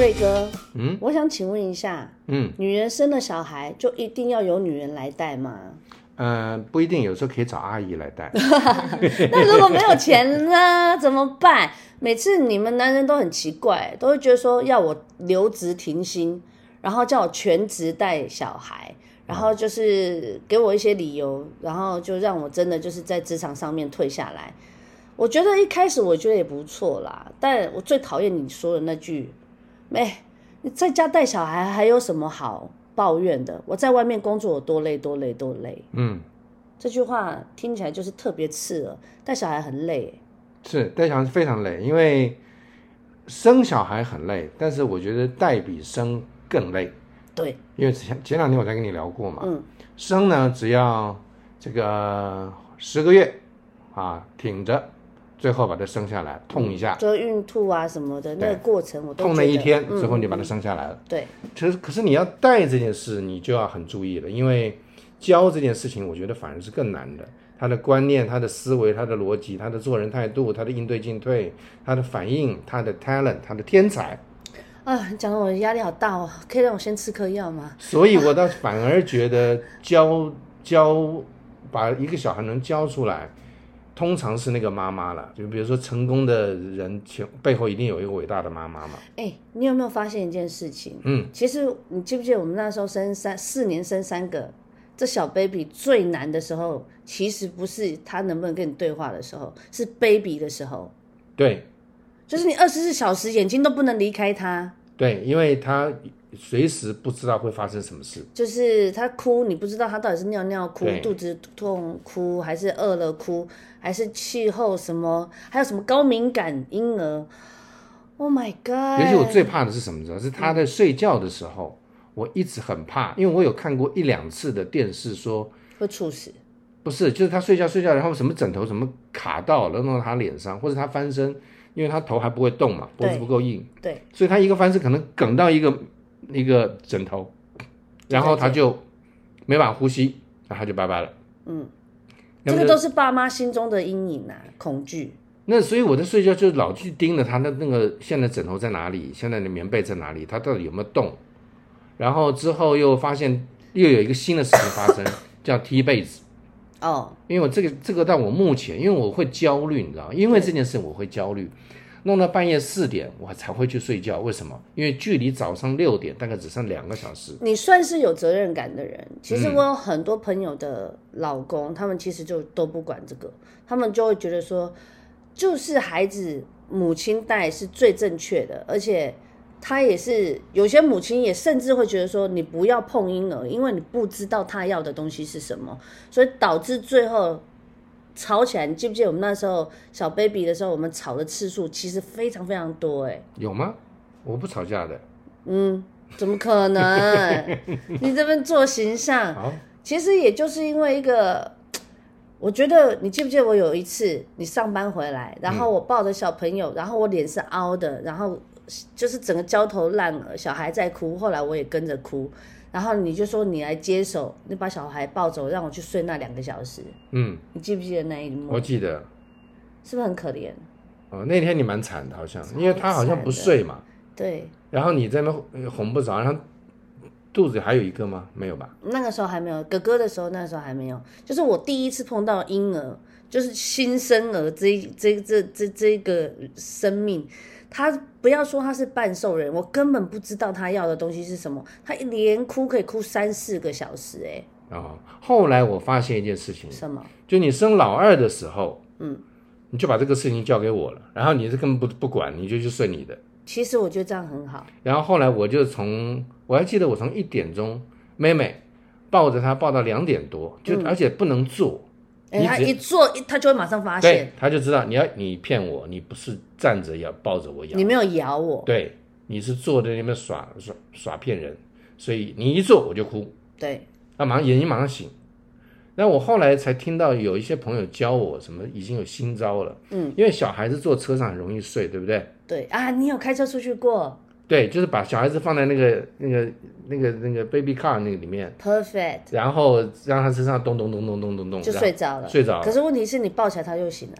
瑞哥，嗯我想请问一下，嗯女人生了小孩就一定要由女人来带吗？呃，不一定，有时候可以找阿姨来带。那如果没有钱呢，怎么办？每次你们男人都很奇怪，都会觉得说要我留职停薪，然后叫我全职带小孩，然后就是给我一些理由，然后就让我真的就是在职场上面退下来。我觉得一开始我觉得也不错啦，但我最讨厌你说的那句，没你在家带小孩还有什么好抱怨的？我在外面工作有多累多累多累。嗯，这句话听起来就是特别刺耳，带小孩很累。是带小孩非常累，因为生小孩很累，但是我觉得带比生更累。对，因为前前两天我才跟你聊过嘛，嗯，生呢只要这个十个月啊挺着，最后把它生下来，痛一下，就孕吐啊什么的那个过程，我都痛了一天之后你把它生下来了。对，其实可是你要带这件事，你就要很注意了，因为教这件事情，我觉得反而是更难的。他的观念、他的思维、他的逻辑、他的做人态度、他的应对进退、他的反应、他的 talent、他的天才，啊，你讲的我压力好大哦，可以让我先吃颗药吗？所以我倒反而觉得教教把一个小孩能教出来，通常是那个妈妈了。就比如说成功的人前背后一定有一个伟大的妈妈嘛。哎，你有没有发现一件事情？嗯，其实你记不记得我们那时候生三四年生三个，这小 baby 最难的时候，其实不是他能不能跟你对话的时候，是 baby 的时候，对就是你二十四小时眼睛都不能离开他。对，因为他随时不知道会发生什么事。就是他哭，你不知道他到底是尿尿哭、肚子痛哭，还是饿了哭，还是气候什么，还有什么高敏感婴儿。Oh my god！尤其我！最怕的是什么？知道是他在睡觉的时候，我一直很怕，因为我有看过一两次的电视说，会猝死。不是，就是他睡觉睡觉，然后什么枕头什么卡到了，弄到他脸上，或者他翻身，因为他头还不会动嘛，脖子不够硬，对，所以他一个翻身可能梗到一个一个枕头，然后他就没办法呼吸，然后他就拜拜了。嗯，这个都是爸妈心中的阴影啊，恐惧。那所以我在睡觉就老去盯着他的那个现在枕头在哪里，现在的棉被在哪里，他到底有没有动？然后之后又发现又有一个新的事情发生，叫踢被子。哦，因为我这个这个到我目前，因为我会焦虑，你知道吗？因为这件事我会焦虑，弄到半夜四点我才会去睡觉。为什么？因为距离早上六点大概只剩两个小时。你算是有责任感的人。其实我有很多朋友的老公，他们其实就都不管这个，他们就会觉得说，就是孩子母亲带是最正确的，而且他也是有些母亲也甚至会觉得说，你不要碰婴儿，因为你不知道他要的东西是什么，所以导致最后。吵起来，你记不记得我们那时候小 baby 的时候，我们吵的次数其实非常非常多哎、有吗？我不吵架的。嗯怎么可能？你这边做形象，其实也就是因为一个，我觉得你记不记得我有一次你上班回来，然后我抱着小朋友，然后我脸是凹的，然后就是整个焦头烂额，小孩在哭，后来我也跟着哭，然后你就说你来接手，你把小孩抱走，让我去睡那两个小时，嗯，你记不记得那一幕我？记得。是不是很可怜？哦，那天你蛮惨的，好像，因为他好像不睡嘛，对，然后你在那哄不着，然后肚子还有一个吗？没有吧？那个时候还没有，哥哥的时候那时候还没有，就是我第一次碰到婴儿，就是新生儿这一这这这这个生命，他不要说他是半兽人，我根本不知道他要的东西是什么，他一连哭可以哭三四个小时、哎，哦，后来我发现一件事情，什么？就你生老二的时候，嗯，你就把这个事情交给我了，然后你是根本不不管，你就去睡你的。其实我觉得这样很好，然后后来我就从我还记得我从一点钟，妹妹抱着她抱到两点多，就、而且不能坐，哎、他你只一做他就会马上发现。他，就知道你要你骗我，你不是站着要抱着我咬你，没有咬我，对，你是坐在那边耍耍耍骗人，所以你一坐我就哭，对，那马上眼睛马上醒。那我后来才听到有一些朋友教我什么已经有新招了，嗯，因为小孩子坐车上很容易睡，对不对？对啊，你有开车出去过对，就是把小孩子放在那个那个那个那个 baby car 那个里面，，perfect，然后让他身上咚咚咚咚咚咚咚，就睡着了，睡着了。可是问题是你抱起来他就醒了。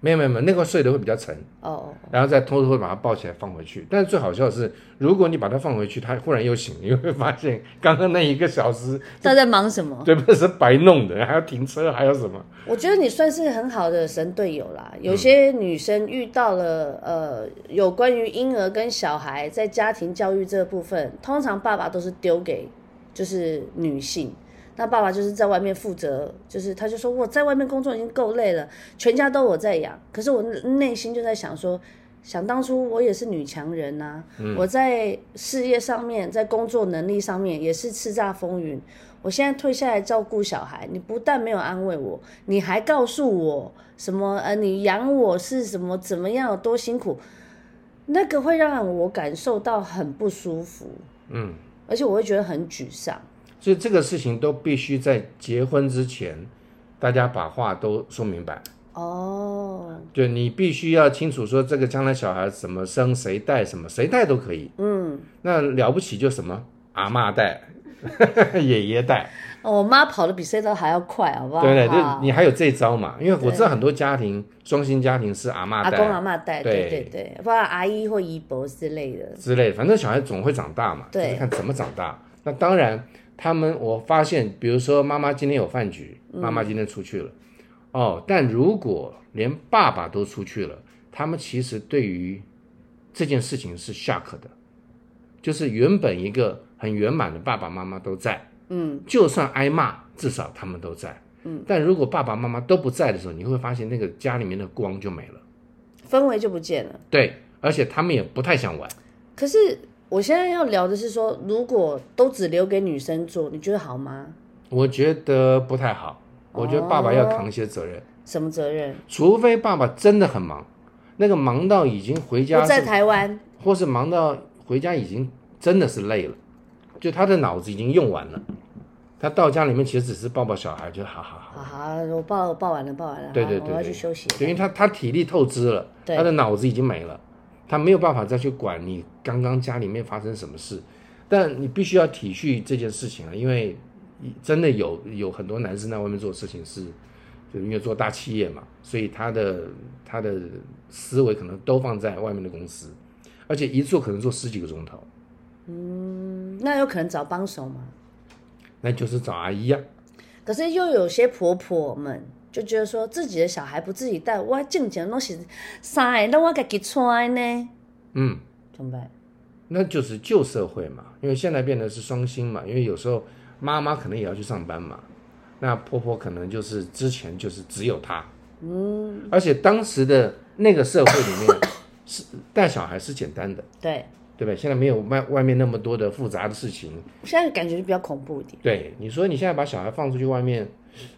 没有没有没有，那个睡得会比较沉，哦哦，然后再偷偷地把它抱起来放回去。但是最好笑的是，如果你把它放回去，它忽然又醒，你会发现刚刚那一个小时，他在忙什么？对不对？是白弄的，还要停车，还有什么？我觉得你算是很好的神队友啦。有些女生遇到了呃有关于婴儿跟小孩在家庭教育这部分，通常爸爸都是丢给就是女性。那爸爸就是在外面负责，就是他就说我在外面工作已经够累了，全家都我在养。可是我内心就在想说，想当初我也是女强人呐、我在事业上面，在工作能力上面也是叱咤风云。我现在退下来照顾小孩，你不但没有安慰我，你还告诉我什么？呃，你养我是什么？怎么样？有多辛苦？那个会让我感受到很不舒服，嗯，而且我会觉得很沮丧。所以这个事情都必须在结婚之前，大家把话都说明白。哦，对你必须要清楚说，这个将来小孩怎么生，谁带什么，谁带都可以。嗯，那了不起就什么阿嬷带，爷爷带，哦我妈跑得比谁都还要快，好不好？对对？就你还有这招嘛？因为我知道很多家庭双薪家庭是阿嬷阿公阿带妈带，对对对对，不然阿姨或姨伯之类的。之类的，反正小孩总会长大嘛，就对是看怎么长大。那当然，他们我发现，比如说妈妈今天有饭局，妈妈今天出去了，哦，但如果连爸爸都出去了，他们其实对于这件事情是 shock 的，就是原本一个很圆满的爸爸妈妈都在，嗯，就算挨骂，至少他们都在，嗯，但如果爸爸妈妈都不在的时候，你会发现那个家里面的光就没了，氛围就不见了。对，而且他们也不太想玩。可是我现在要聊的是说，如果都只留给女生做，你觉得好吗？我觉得不太好，我觉得爸爸要扛一些责任，什么责任？除非爸爸真的很忙，那个忙到已经回家不在，台湾，或是忙到回家已经真的是累了，就他的脑子已经用完了，他到家里面其实只是抱抱小孩，就好好好，好好，我抱抱完了，抱完了，对对对要去休息。对因为他他体力透支了，他的脑子已经没了，他没有办法再去管你刚刚家里面发生什么事，但你必须要体恤这件事情啊，因为真的有有很多男生在外面做事情是，就因为做大企业嘛，所以他的他的思维可能都放在外面的公司，而且一做可能做十几个钟头，嗯，那有可能找帮手吗？那就是找阿姨啊，可是又有些婆婆们就觉得说自己的小孩不自己带，我挣钱拢是啥的，那我自己穿呢，嗯。怎么办？那就是旧社会嘛，因为现在变得是双薪嘛，因为有时候妈妈可能也要去上班嘛，那婆婆可能就是之前就是只有她，嗯，而且当时的那个社会里面 是带小孩是简单的，对，对不对？现在没有外外面那么多的复杂的事情，现在感觉就比较恐怖一点。对，你说你现在把小孩放出去外面，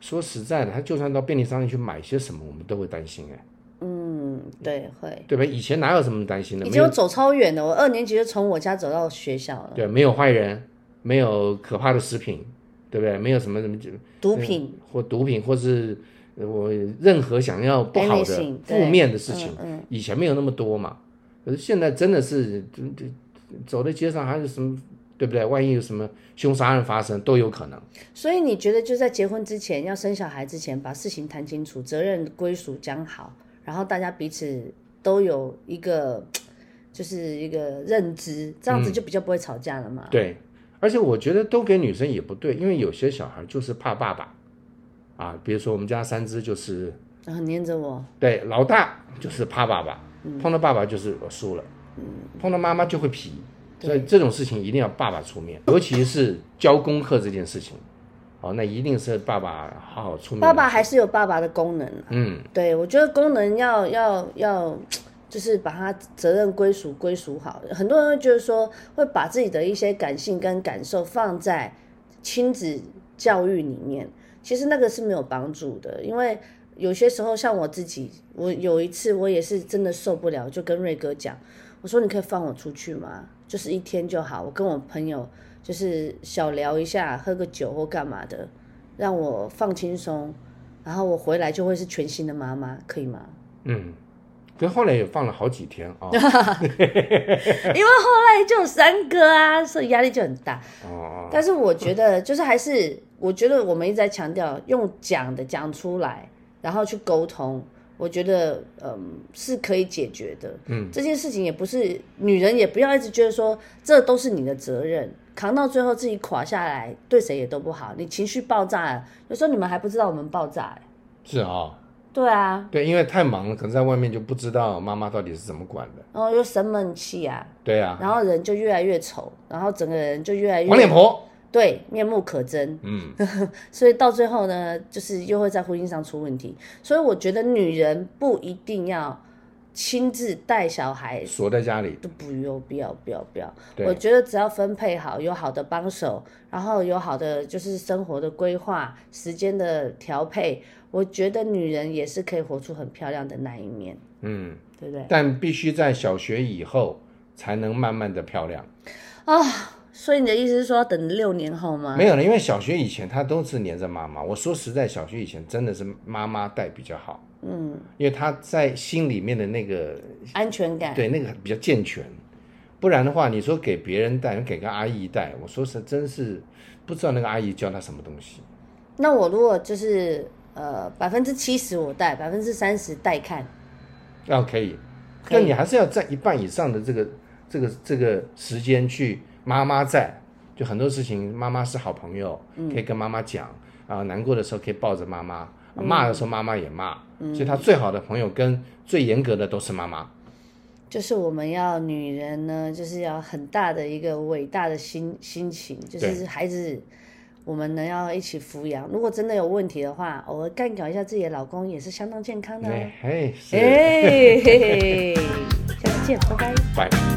说实在的，他就算到便利商店去买些什么，我们都会担心哎，嗯，对，会。对吧？以前哪有什么担心的？以前我走超远的，我二年级就从我家走到学校了。对，没有坏人，没有可怕的食品，对不对？没有什么什么毒品，或毒品，或是呃我任何想要不好的负面的事情，嗯以前没有那么多嘛。可是现在真的是，就就走在街上还有什么，对不对？万一有什么凶杀案发生，都有可能。所以你觉得就在结婚之前，要生小孩之前，把事情谈清楚，责任归属讲好，然后大家彼此都有一个 就是一个认知，这样子就比较不会吵架了嘛。对，而且我觉得都给女生也不对，因为有些小孩就是怕爸爸。啊，比如说我们家三只就是然后黏着我，对老大就是怕爸爸，碰到爸爸就是我输了，碰到妈妈就会皮，所以这种事情一定要爸爸出面，尤其是教功课这件事情，哦，那一定是爸爸好好出面。爸爸还是有爸爸的功能、啊。嗯，对，我觉得功能要要要，就是把他责任归属归属好。很多人会觉得说，会把自己的一些感性跟感受放在亲子教育里面，其实那个是没有帮助的，因为有些时候像我自己，我有一次我也是真的受不了，就跟瑞哥讲，我说你可以放我出去吗？就是一天就好，我跟我朋友就是小聊一下，喝个酒或干嘛的，让我放轻松。然后我回来就会是全新的妈妈，可以吗？嗯，可是后来也放了好几天啊。因为后来就有三个啊，所以压力就很大。哦，但是我觉得，就是还是，我觉得我们一直在强调用讲的讲出来，然后去沟通，我觉得嗯是可以解决的。嗯，这件事情也不是女人也不要一直觉得说这都是你的责任，扛到最后自己垮下来，对谁也都不好。你情绪爆炸了，有时候你们还不知道我们爆炸、欸。是啊、对啊，对，因为太忙了，可能在外面就不知道妈妈到底是怎么管的。然后又生闷气啊，对啊，然后人就越来越丑，然后整个人就越来越黄脸婆，对，面目可憎。嗯，所以到最后呢，就是又会在婚姻上出问题。所以我觉得女人不一定要亲自带小孩，锁在家里，都不用，不要，不要，不要。我觉得只要分配好，有好的帮手，然后有好的就是生活的规划、时间的调配，我觉得女人也是可以活出很漂亮的那一面，嗯，对不对？但必须在小学以后才能慢慢的漂亮。所以你的意思是说要等六年后吗？没有了，因为小学以前他都是黏着妈妈。我说实在，小学以前真的是妈妈带比较好，嗯，因为他在心里面的那个安全感。对那个比较健全。不然的话，你说给别人带，给个阿姨带，我说是真是不知道那个阿姨教他什么东西。那我如果就是呃百分之七十我带，百分之三十带看，要可以，可以但你还是要占一半以上的这个这个这个时间去妈妈在，就很多事情妈妈是好朋友，可以跟妈妈讲啊、难过的时候可以抱着妈妈，啊骂的时候妈妈也骂，所以他最好的朋友跟最严格的都是妈妈。就是我们要女人呢，就是要很大的一个伟大的心心情，就是孩子。我们能要一起抚养，如果真的有问题的话，偶尔干搞一下自己的老公也是相当健康的哦。哎嘿，哎，嘿嘿，下次见，拜拜。拜。